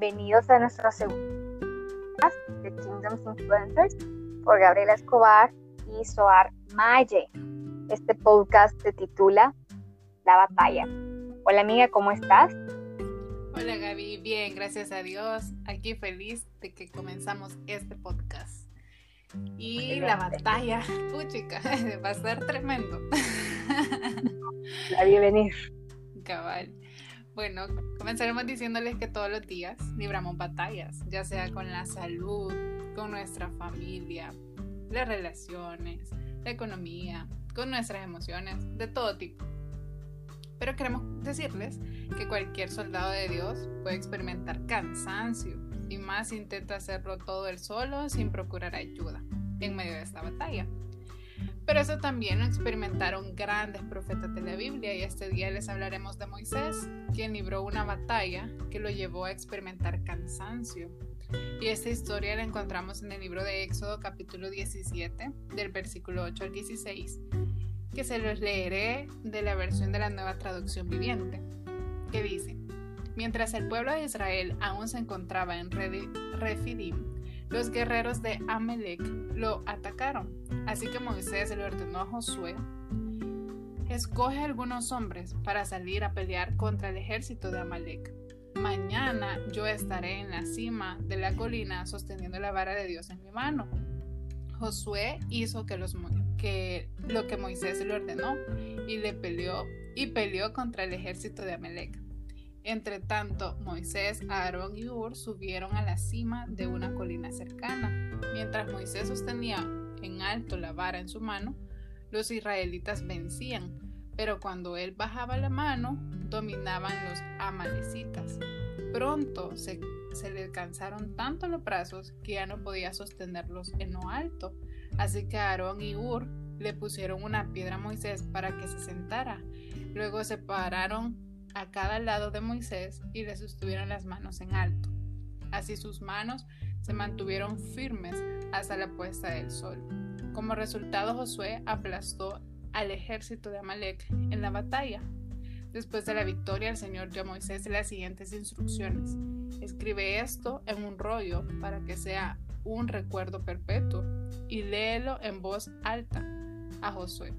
bienvenidos a nuestro segundo podcast de Kingdoms Influencers por Gabriela Escobar y Soar Maye. Este podcast se titula La batalla. Hola amiga, ¿cómo estás? Hola Gaby, bien, gracias a Dios. Aquí feliz de que comenzamos este podcast. Y la batalla, puchica, va a ser tremendo. La vi venir. Cabal. Bueno, comenzaremos diciéndoles que todos los días libramos batallas, ya sea con la salud, con nuestra familia, las relaciones, la economía, con nuestras emociones, de todo tipo. Pero queremos decirles que cualquier soldado de Dios puede experimentar cansancio y más intenta hacerlo todo él solo sin procurar ayuda en medio de esta batalla. Pero eso también lo experimentaron grandes profetas de la Biblia y este día les hablaremos de Moisés, quien libró una batalla que lo llevó a experimentar cansancio. Y esta historia la encontramos en el libro de Éxodo capítulo 17, del versículo 8 al 16, que se los leeré de la versión de la nueva traducción viviente, que dice, Mientras el pueblo de Israel aún se encontraba en Refidim, los guerreros de Amalek lo atacaron. Así que Moisés le ordenó a Josué, escoge algunos hombres para salir a pelear contra el ejército de Amalek. Mañana yo estaré en la cima de la colina sosteniendo la vara de Dios en mi mano. Josué hizo que, lo que Moisés le ordenó y le peleó y peleó contra el ejército de Amalek. Entre tanto, Moisés, Aarón y Ur subieron a la cima de una colina cercana. Mientras Moisés sostenía en alto la vara en su mano, los israelitas vencían, pero cuando él bajaba la mano, dominaban los amalecitas. Pronto se, se le cansaron tanto los brazos que ya no podía sostenerlos en lo alto, así que Aarón y Ur le pusieron una piedra a Moisés para que se sentara. Luego se pararon a cada lado de Moisés y le sostuvieron las manos en alto. Así sus manos se mantuvieron firmes hasta la puesta del sol. Como resultado, Josué aplastó al ejército de Amalek en la batalla. Después de la victoria, el Señor dio a Moisés las siguientes instrucciones. Escribe esto en un rollo para que sea un recuerdo perpetuo y léelo en voz alta a Josué.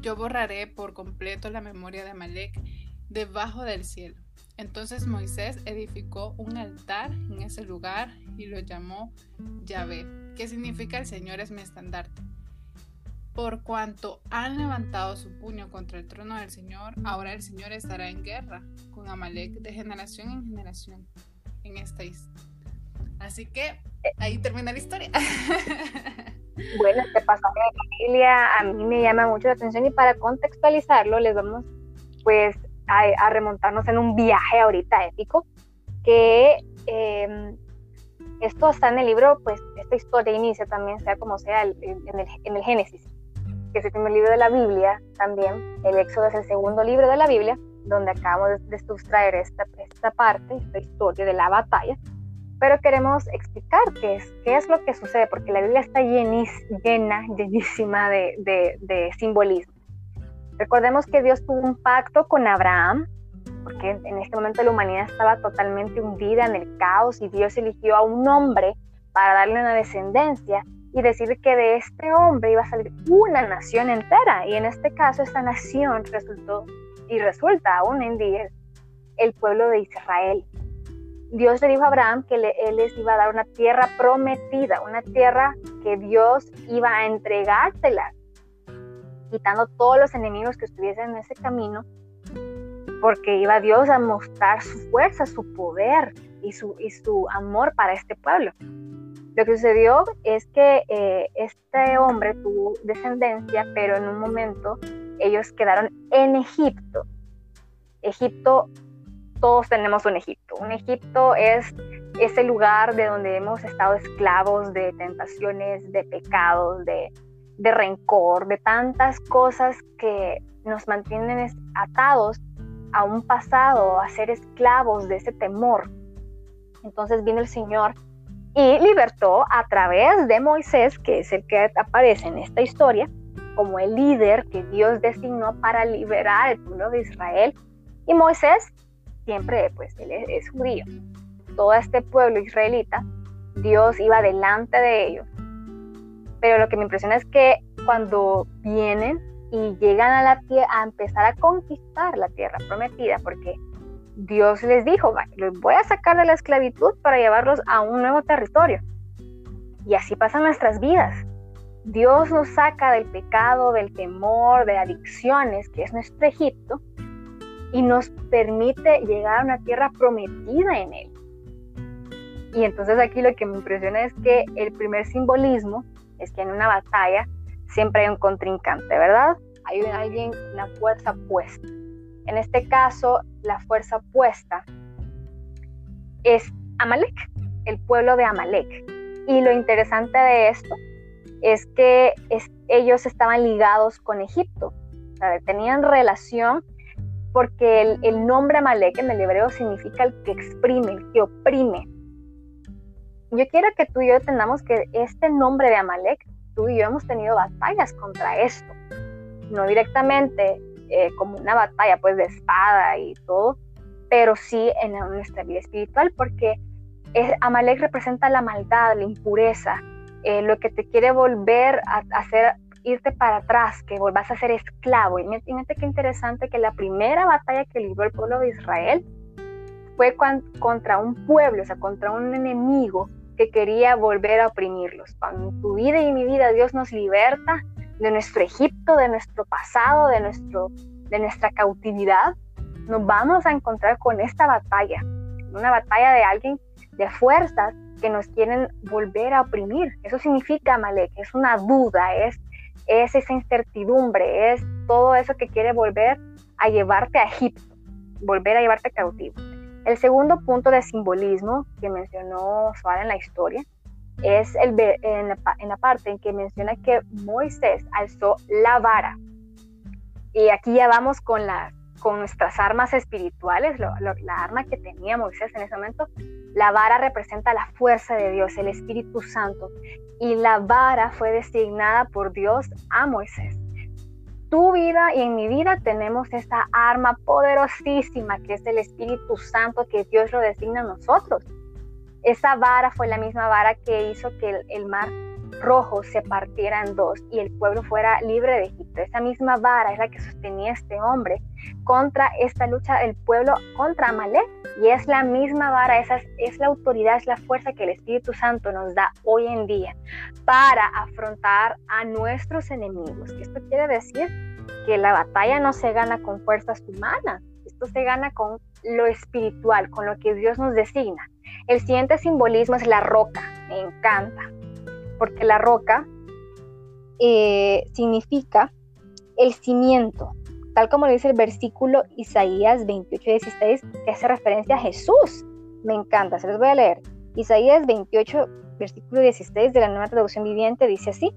Yo borraré por completo la memoria de Amalek debajo del cielo. Entonces Moisés edificó un altar en ese lugar y lo llamó Yahvé, que significa el Señor es mi estandarte. Por cuanto han levantado su puño contra el trono del Señor, ahora el Señor estará en guerra con Amalek de generación en generación en esta historia. Así que ahí termina la historia. Bueno, este pasaje de familia a mí me llama mucho la atención y para contextualizarlo les vamos pues a, remontarnos en un viaje ahorita épico, que em, esto está en el libro, pues esta historia inicia también, sea como sea, en, el, en el Génesis, que es el primer libro de la Biblia, también el Éxodo es el segundo libro de la Biblia, donde acabamos de, sustraer esta, esta parte, esta historia de la batalla, pero queremos explicar qué es, qué es lo que sucede, porque la Biblia está llenis, llena, llenísima de, de simbolismo. Recordemos que Dios tuvo un pacto con Abraham, porque en este momento la humanidad estaba totalmente hundida en el caos y Dios eligió a un hombre para darle una descendencia y decir que de este hombre iba a salir una nación entera. Y en este caso esta nación resultó y resulta aún en día el pueblo de Israel. Dios le dijo a Abraham que él les iba a dar una tierra prometida, una tierra que Dios iba a entregársela quitando todos los enemigos que estuviesen en ese camino, porque iba Dios a mostrar su fuerza, su poder y su, y su amor para este pueblo. Lo que sucedió es que eh, este hombre tuvo descendencia, pero en un momento ellos quedaron en Egipto. Egipto, todos tenemos un Egipto. Un Egipto es ese lugar de donde hemos estado esclavos de tentaciones, de pecados, de, de rencor, de tantas cosas que nos mantienen atados a un pasado, a ser esclavos de ese temor. Entonces vino el Señor y libertó a través de Moisés, que es el que aparece en esta historia, como el líder que Dios designó para liberar el pueblo de Israel. Y Moisés siempre, pues, él es, judío. todo este pueblo israelita, Dios iba delante de ellos. Pero lo que me impresiona es que cuando vienen y llegan a la tierra a empezar a conquistar la tierra prometida, porque Dios les dijo, los voy a sacar de la esclavitud para llevarlos a un nuevo territorio. Y así pasan nuestras vidas. Dios nos saca del pecado, del temor, de adicciones, que es nuestro Egipto, y nos permite llegar a una tierra prometida en Él. Y entonces aquí lo que me impresiona es que el primer simbolismo es que en una batalla siempre hay un contrincante, ¿verdad? Hay alguien, una fuerza puesta. En este caso, la fuerza puesta es Amalek, el pueblo de Amalek. Y lo interesante de esto es que ellos estaban ligados con Egipto, tenían relación porque el, el, nombre Amalek en el hebreo significa el que exprime, el que oprime. Yo quiero que tú y yo entendamos que este nombre de Amalek, tú y yo hemos tenido batallas contra esto, no directamente eh, como una batalla pues de espada y todo, pero sí en nuestra vida espiritual, porque Amalek representa la maldad, la impureza, eh, lo que te quiere volver a, hacer irte para atrás, que volvás a ser esclavo. Y fíjate qué interesante que la primera batalla que libró el pueblo de Israel fue contra un pueblo, o sea, contra un enemigo que quería volver a oprimirlos. Cuando tu vida y mi vida Dios nos liberta, de nuestro Egipto, de nuestro pasado, de, nuestro, de nuestra cautividad, nos vamos a encontrar con esta batalla, una batalla de alguien de fuerzas que nos quieren volver a oprimir. Eso significa Malek, es una duda, es, es esa incertidumbre, es todo eso que quiere volver a llevarte a Egipto, volver a llevarte cautivo. El segundo punto de simbolismo que mencionó Suárez en la historia es el, en, la, en la parte en que menciona que Moisés alzó la vara. Y aquí ya vamos con, la, con nuestras armas espirituales, la arma que tenía Moisés en ese momento. La vara representa la fuerza de Dios, el Espíritu Santo. Y la vara fue designada por Dios a Moisés. Tu vida y en mi vida tenemos esta arma poderosísima que es el Espíritu Santo que Dios lo designa a nosotros. Esa vara fue la misma vara que hizo que el, mar rojo se partiera en dos y el pueblo fuera libre de Egipto. Esa misma vara es la que sostenía este hombre contra esta lucha del pueblo contra Amalek. Y es la misma vara, esa es, es, la autoridad, es la fuerza que el Espíritu Santo nos da hoy en día para afrontar a nuestros enemigos. Esto quiere decir que la batalla no se gana con fuerzas humanas, esto se gana con lo espiritual, con lo que Dios nos designa. El siguiente simbolismo es la roca, me encanta, porque la roca eh, significa el cimiento, tal como lo dice el versículo Isaías 28, 16, que hace referencia a Jesús. Me encanta, se los voy a leer. Isaías 28, versículo 16 de la nueva traducción viviente dice así.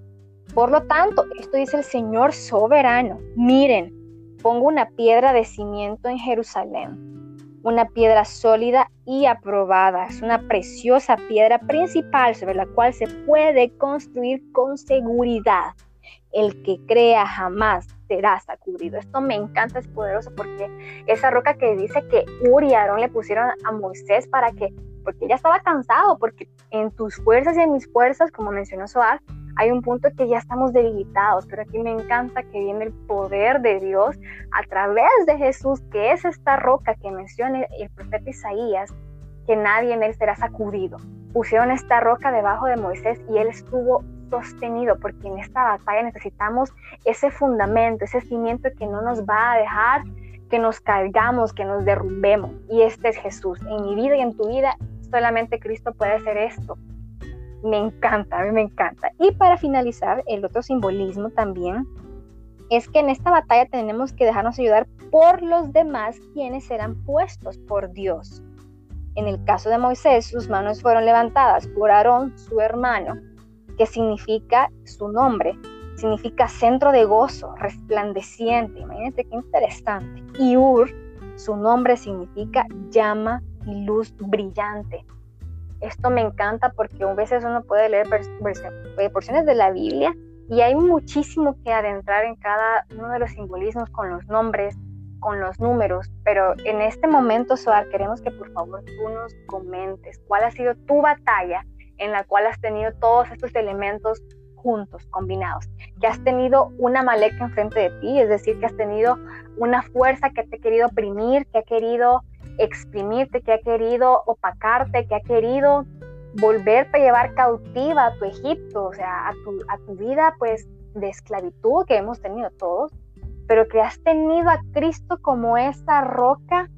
Por lo tanto, esto dice el Señor soberano. Miren, pongo una piedra de cimiento en Jerusalén una piedra sólida y aprobada. Es una preciosa piedra principal sobre la cual se puede construir con seguridad. El que crea jamás será sacudido. Esto me encanta, es poderoso porque esa roca que dice que Uri y Aarón le pusieron a Moisés para que, porque ya estaba cansado, porque en tus fuerzas y en mis fuerzas, como mencionó Soar, hay un punto que ya estamos debilitados, pero aquí me encanta que viene el poder de Dios a través de Jesús, que es esta roca que menciona el profeta Isaías, que nadie en él será sacudido. Pusieron esta roca debajo de Moisés y él estuvo sostenido, porque en esta batalla necesitamos ese fundamento, ese cimiento que no nos va a dejar que nos caigamos, que nos derrumbemos. Y este es Jesús. En mi vida y en tu vida, solamente Cristo puede hacer esto me encanta, a mí me encanta. Y para finalizar, el otro simbolismo también es que en esta batalla tenemos que dejarnos ayudar por los demás quienes serán puestos por Dios. En el caso de Moisés, sus manos fueron levantadas por Aarón, su hermano, que significa su nombre, significa centro de gozo, resplandeciente. Imagínate qué interesante. Y Ur, su nombre significa llama y luz brillante. Esto me encanta porque a veces uno puede leer eh, porciones de la Biblia y hay muchísimo que adentrar en cada uno de los simbolismos con los nombres, con los números, pero en este momento, Soar, queremos que por favor tú nos comentes cuál ha sido tu batalla en la cual has tenido todos estos elementos juntos, combinados, que has tenido una maleta enfrente de ti, es decir, que has tenido una fuerza que te ha querido oprimir, que ha querido exprimirte, que ha querido opacarte, que ha querido volverte a llevar cautiva a tu Egipto, o sea, a tu, a tu vida pues de esclavitud que hemos tenido todos, pero que has tenido a Cristo como esa roca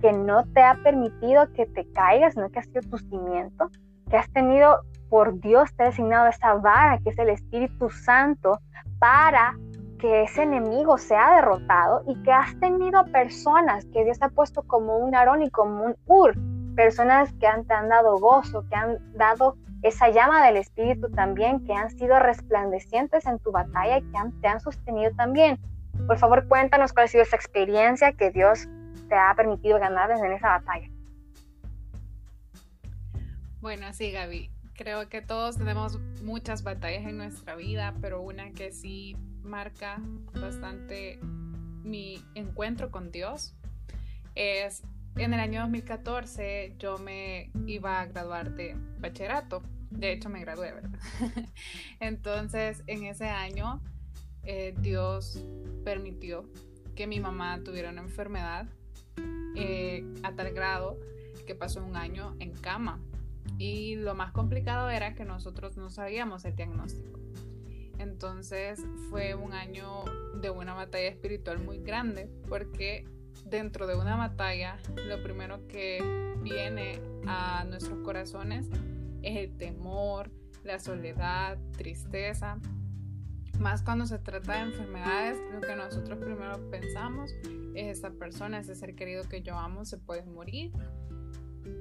que no te ha permitido que te caigas, no que ha sido tu cimiento, que has tenido por Dios, te ha designado esa vara que es el Espíritu Santo para que ese enemigo sea derrotado y que has tenido personas que Dios ha puesto como un Aarón y como un Ur, personas que han, te han dado gozo, que han dado esa llama del Espíritu también, que han sido resplandecientes en tu batalla y que te han sostenido también. Por favor, cuéntanos cuál ha sido esa experiencia que Dios te ha permitido ganar en esa batalla. Bueno, sí, Gaby. Creo que todos tenemos muchas batallas en nuestra vida, pero una que sí marca bastante mi encuentro con Dios es en el año 2014 yo me iba a graduar de bachillerato. De hecho, me gradué, ¿verdad? Entonces, en ese año, eh, Dios permitió que mi mamá tuviera una enfermedad eh, a tal grado que pasó un año en cama. Y lo más complicado era que nosotros no sabíamos el diagnóstico. Entonces fue un año de una batalla espiritual muy grande porque dentro de una batalla lo primero que viene a nuestros corazones es el temor, la soledad, tristeza. Más cuando se trata de enfermedades, lo que nosotros primero pensamos es esa persona, ese ser querido que yo amo, se puede morir.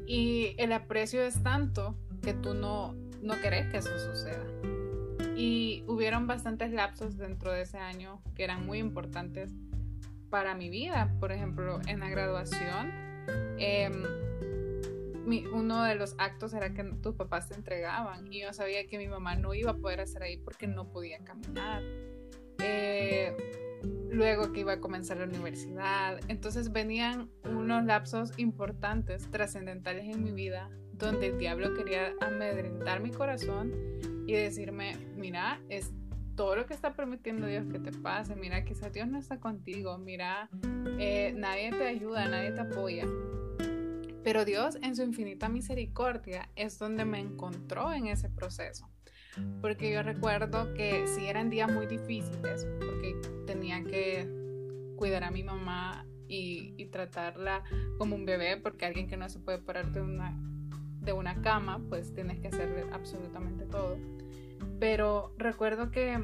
Y el aprecio es tanto que tú no, no querés que eso suceda. Y hubieron bastantes lapsos dentro de ese año que eran muy importantes para mi vida. Por ejemplo, en la graduación, em, uno de los actos era que tus papás te entregaban y yo sabía que mi mamá no iba a poder hacer ahí porque no podía caminar. Eh, luego que iba a comenzar la universidad. Entonces venían unos lapsos importantes, trascendentales en mi vida, donde el diablo quería amedrentar mi corazón y decirme, mira, es todo lo que está permitiendo Dios que te pase, mira, quizás Dios no está contigo, mira, eh, nadie te ayuda, nadie te apoya. Pero Dios en su infinita misericordia es donde me encontró en ese proceso. Porque yo recuerdo que si eran días muy difíciles, porque tenía que cuidar a mi mamá y, y, tratarla como un bebé, porque alguien que no se puede parar de una, de una cama, pues tienes que hacerle absolutamente todo. Pero recuerdo que,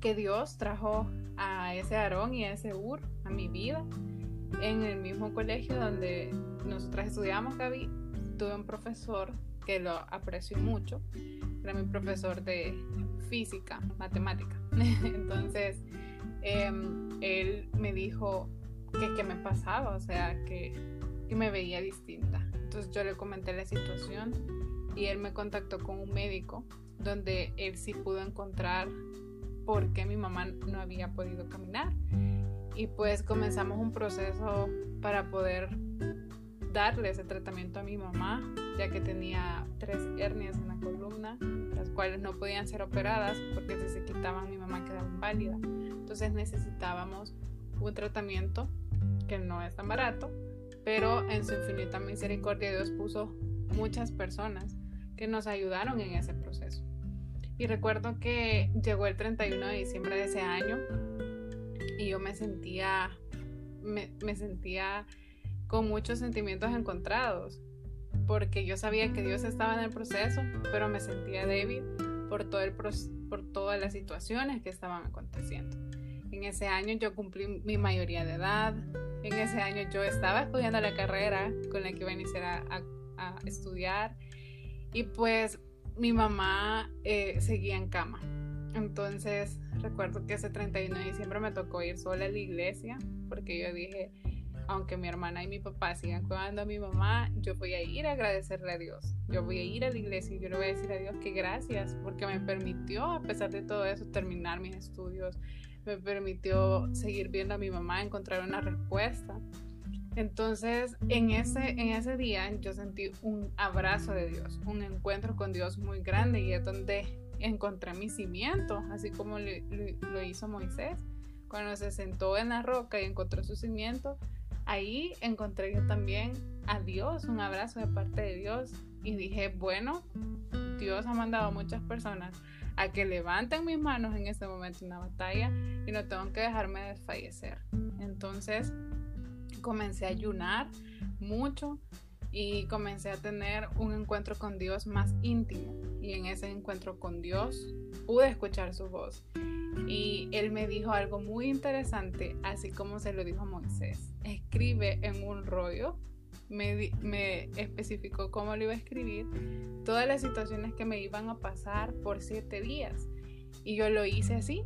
que Dios trajo a ese Aarón y a ese Ur a mi vida en el mismo colegio donde nosotras estudiamos, Gaby. Tuve un profesor que lo aprecio mucho, era mi profesor de física, matemática. Entonces, em, él me dijo que qué me pasaba, o sea, que, que me veía distinta. Entonces yo le comenté la situación y él me contactó con un médico donde él sí pudo encontrar por qué mi mamá no había podido caminar. Y pues comenzamos un proceso para poder darle ese tratamiento a mi mamá, ya que tenía tres hernias en la columna, las cuales no podían ser operadas porque si se quitaban mi mamá quedaba inválida. Entonces necesitábamos un tratamiento que no es tan barato, pero en su infinita misericordia Dios puso muchas personas que nos ayudaron en ese proceso. Y recuerdo que llegó el 31 de diciembre de ese año y yo me sentía, me, sentía con muchos sentimientos encontrados, porque yo sabía que Dios estaba en el proceso, pero me sentía débil por, todo el, por todas las situaciones que estaban aconteciendo. En ese año yo cumplí mi mayoría de edad, en ese año yo estaba estudiando la carrera con la que iba a iniciar a, a estudiar y pues mi mamá eh, seguía en cama. Entonces recuerdo que ese 31 de diciembre me tocó ir sola a la iglesia porque yo dije, aunque mi hermana y mi papá sigan cuidando a mi mamá, yo voy a ir a agradecerle a Dios. Yo voy a ir a la iglesia y yo le voy a decir a Dios que gracias porque me permitió, a pesar de todo eso, terminar mis estudios, me permitió seguir viendo a mi mamá, encontrar una respuesta. Entonces, en ese, en ese día yo sentí un abrazo de Dios, un encuentro con Dios muy grande y es donde encontré mi cimiento, así como lo hizo Moisés. Cuando se sentó en la roca y encontró su cimiento, ahí encontré yo también a Dios, un abrazo de parte de Dios. Y dije, bueno, Dios ha mandado a muchas personas a que levanten mis manos en este momento en la batalla y no tengo que dejarme desfallecer. Entonces comencé a ayunar mucho y comencé a tener un encuentro con Dios más íntimo. Y en ese encuentro con Dios pude escuchar su voz. Y él me dijo algo muy interesante, así como se lo dijo a Moisés. Escribe en un rollo. Me, especificó cómo lo iba a escribir, todas las situaciones que me iban a pasar por siete días. Y yo lo hice así,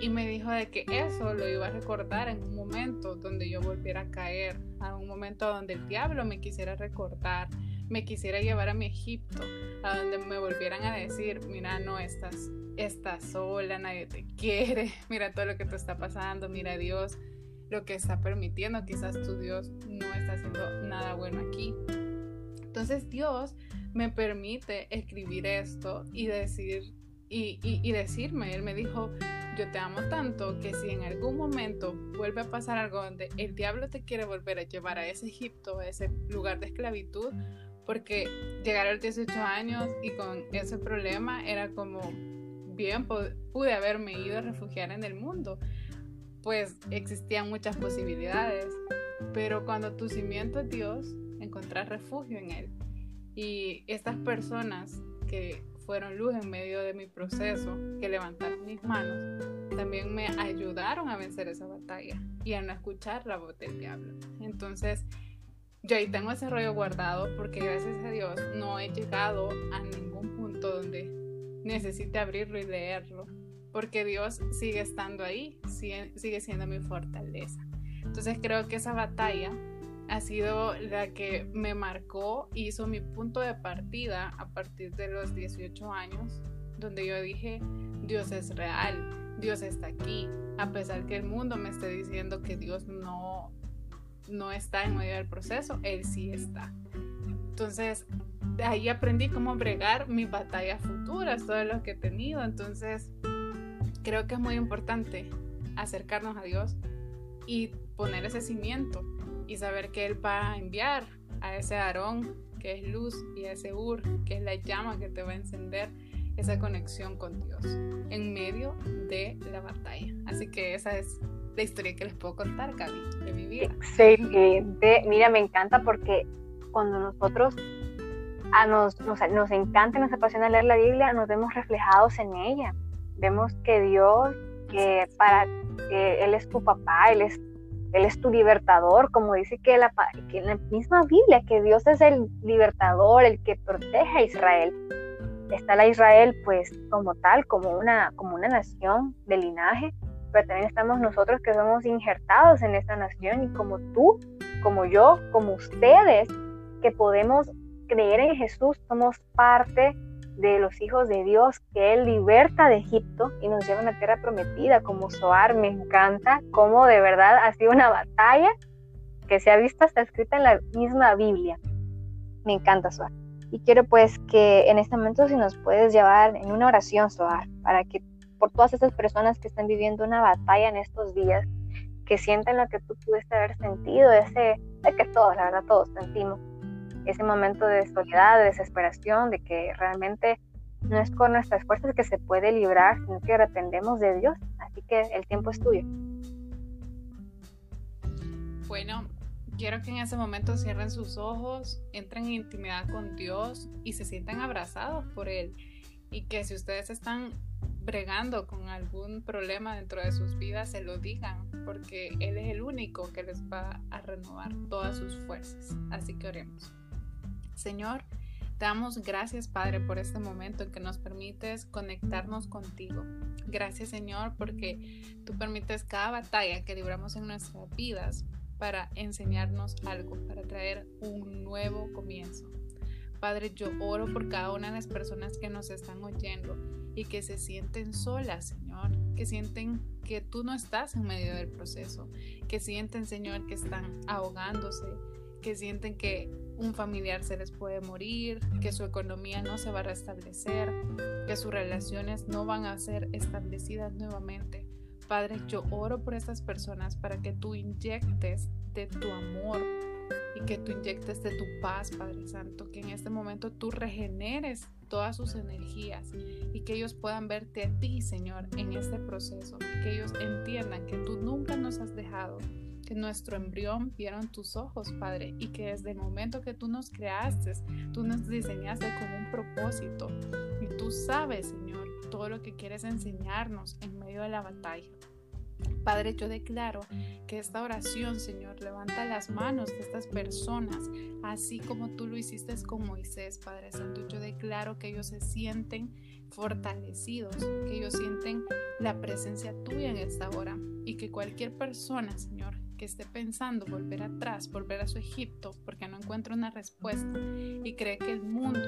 y me dijo de que eso lo iba a recordar en un momento donde yo volviera a caer, a un momento donde el diablo me quisiera recordar, me quisiera llevar a mi Egipto, a donde me volvieran a decir, mira, no estás, estás sola, nadie te quiere, mira todo lo que te está pasando, mira Dios lo que está permitiendo, quizás tu Dios no está haciendo nada bueno aquí. Entonces Dios me permite escribir esto y decir y, y, decirme, él me dijo, yo te amo tanto que si en algún momento vuelve a pasar algo donde el diablo te quiere volver a llevar a ese Egipto, a ese lugar de esclavitud, porque llegar a los 18 años y con ese problema era como, bien, pude haberme ido a refugiar en el mundo, pues existían muchas posibilidades, pero cuando tu cimiento es Dios, encontrás refugio en Él. Y estas personas que fueron luz en medio de mi proceso, que levantaron mis manos, también me ayudaron a vencer esa batalla y a no escuchar la voz del diablo. Entonces, yo ahí tengo ese rollo guardado porque gracias a Dios no he llegado a ningún punto donde necesite abrirlo y leerlo, porque Dios sigue estando ahí, sigue, sigue siendo mi fortaleza. Entonces creo que esa batalla ha sido la que me marcó, hizo mi punto de partida a partir de los 18 años, donde yo dije, Dios es real, Dios está aquí, a pesar que el mundo me esté diciendo que Dios no, no está en medio del proceso, Él sí está. Entonces, de ahí aprendí cómo bregar mis batallas futuras, todo lo que he tenido. Entonces, creo que es muy importante acercarnos a Dios y poner ese cimiento y saber que Él va a enviar a ese Aarón, que es luz, y a ese Ur, que es la llama que te va a encender esa conexión con Dios en medio de la batalla. Así que esa es la historia que les puedo contar, Gaby, de mi vida. Excelente. Mira, me encanta porque cuando nosotros a nos, nos, nos encanta nos apasiona leer la Biblia, nos vemos reflejados en ella. Vemos que Dios, que para que Él es tu papá, Él es él es tu libertador, como dice que, la, que en la misma Biblia, que Dios es el libertador, el que protege a Israel. Está la Israel pues como tal, como una, como una nación de linaje, pero también estamos nosotros que somos injertados en esta nación y como tú, como yo, como ustedes, que podemos creer en Jesús, somos parte de los hijos de Dios que Él liberta de Egipto y nos lleva a una tierra prometida como Soar. Me encanta cómo de verdad ha sido una batalla que se ha visto hasta escrita en la misma Biblia. Me encanta Soar. Y quiero pues que en este momento si nos puedes llevar en una oración, Soar, para que por todas esas personas que están viviendo una batalla en estos días, que sienten lo que tú pudiste haber sentido, ese, de que todos, la verdad, todos sentimos ese momento de soledad, de desesperación, de que realmente no es con nuestras fuerzas que se puede librar, sino que dependemos de Dios. Así que el tiempo es tuyo. Bueno, quiero que en ese momento cierren sus ojos, entren en intimidad con Dios y se sientan abrazados por Él. Y que si ustedes están bregando con algún problema dentro de sus vidas, se lo digan, porque Él es el único que les va a renovar todas sus fuerzas. Así que oremos. Señor, damos gracias, Padre, por este momento en que nos permites conectarnos contigo. Gracias, Señor, porque tú permites cada batalla que libramos en nuestras vidas para enseñarnos algo, para traer un nuevo comienzo. Padre, yo oro por cada una de las personas que nos están oyendo y que se sienten solas, Señor, que sienten que tú no estás en medio del proceso, que sienten, Señor, que están ahogándose, que sienten que un familiar se les puede morir, que su economía no se va a restablecer, que sus relaciones no van a ser establecidas nuevamente. Padre, yo oro por estas personas para que tú inyectes de tu amor y que tú inyectes de tu paz, Padre Santo, que en este momento tú regeneres todas sus energías y que ellos puedan verte a ti, Señor, en este proceso, que ellos entiendan que tú nunca nos has dejado, que nuestro embrión vieron tus ojos, Padre, y que desde el momento que tú nos creaste, tú nos diseñaste con un propósito y tú sabes, Señor, todo lo que quieres enseñarnos en medio de la batalla. Padre, yo declaro que esta oración, Señor, levanta las manos de estas personas, así como tú lo hiciste con Moisés, Padre Santo. Yo declaro que ellos se sienten fortalecidos, que ellos sienten la presencia tuya en esta hora y que cualquier persona, Señor, que esté pensando volver atrás, volver a su Egipto, porque no encuentra una respuesta y cree que el mundo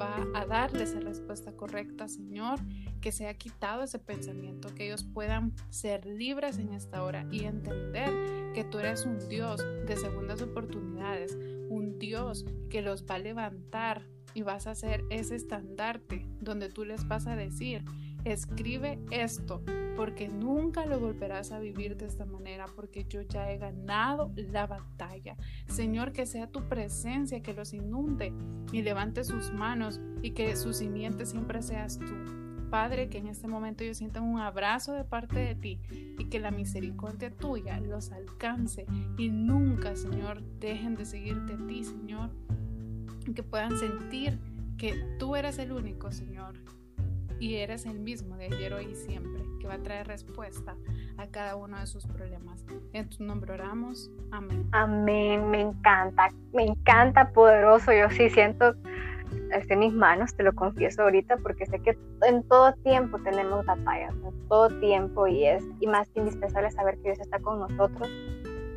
va a darle esa respuesta correcta, Señor, que se ha quitado ese pensamiento, que ellos puedan ser libres en esta hora y entender que tú eres un Dios de segundas oportunidades, un Dios que los va a levantar y vas a ser ese estandarte donde tú les vas a decir, escribe esto, porque nunca lo volverás a vivir de esta manera, porque yo ya he ganado la batalla. Señor, que sea tu presencia que los inunde y levante sus manos y que su simiente siempre seas tú. Padre, que en este momento ellos sientan un abrazo de parte de ti y que la misericordia tuya los alcance y nunca, Señor, dejen de seguirte a ti, Señor. Que puedan sentir que tú eres el único, Señor, y eres el mismo de ayer, hoy y siempre, que va a traer respuesta a cada uno de sus problemas. En tu nombre oramos. Amén. Amén, me encanta, me encanta, poderoso. Yo sí siento este, mis manos, te lo confieso ahorita, porque sé que en todo tiempo tenemos batallas, en todo tiempo, y es y más que indispensable saber que Dios está con nosotros.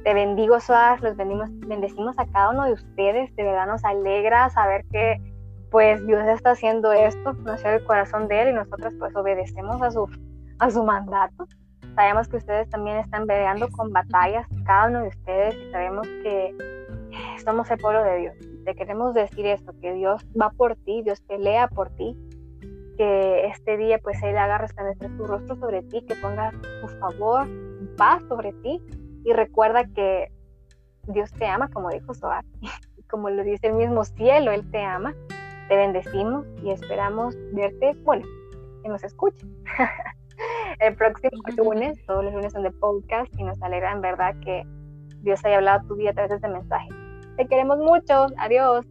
Te bendigo, Soas, los bendimos, bendecimos a cada uno de ustedes, de verdad nos alegra saber que pues Dios está haciendo esto, nació el corazón de Él y nosotros pues obedecemos a su, a su mandato. Sabemos que ustedes también están peleando con batallas, cada uno de ustedes, y sabemos que somos el pueblo de Dios. Te queremos decir esto, que Dios va por ti, Dios pelea por ti, que este día pues Él haga resplandecer su rostro sobre ti, que ponga su favor, paz sobre ti y recuerda que Dios te ama, como dijo Soar, como lo dice el mismo cielo, Él te ama te bendecimos y esperamos verte, bueno, que nos escuche. el próximo lunes, todos los lunes son de podcast y nos alegra en verdad que Dios haya hablado tu vida a través de este mensaje. Te queremos mucho. Adiós.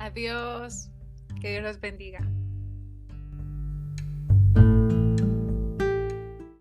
Adiós. Que Dios los bendiga.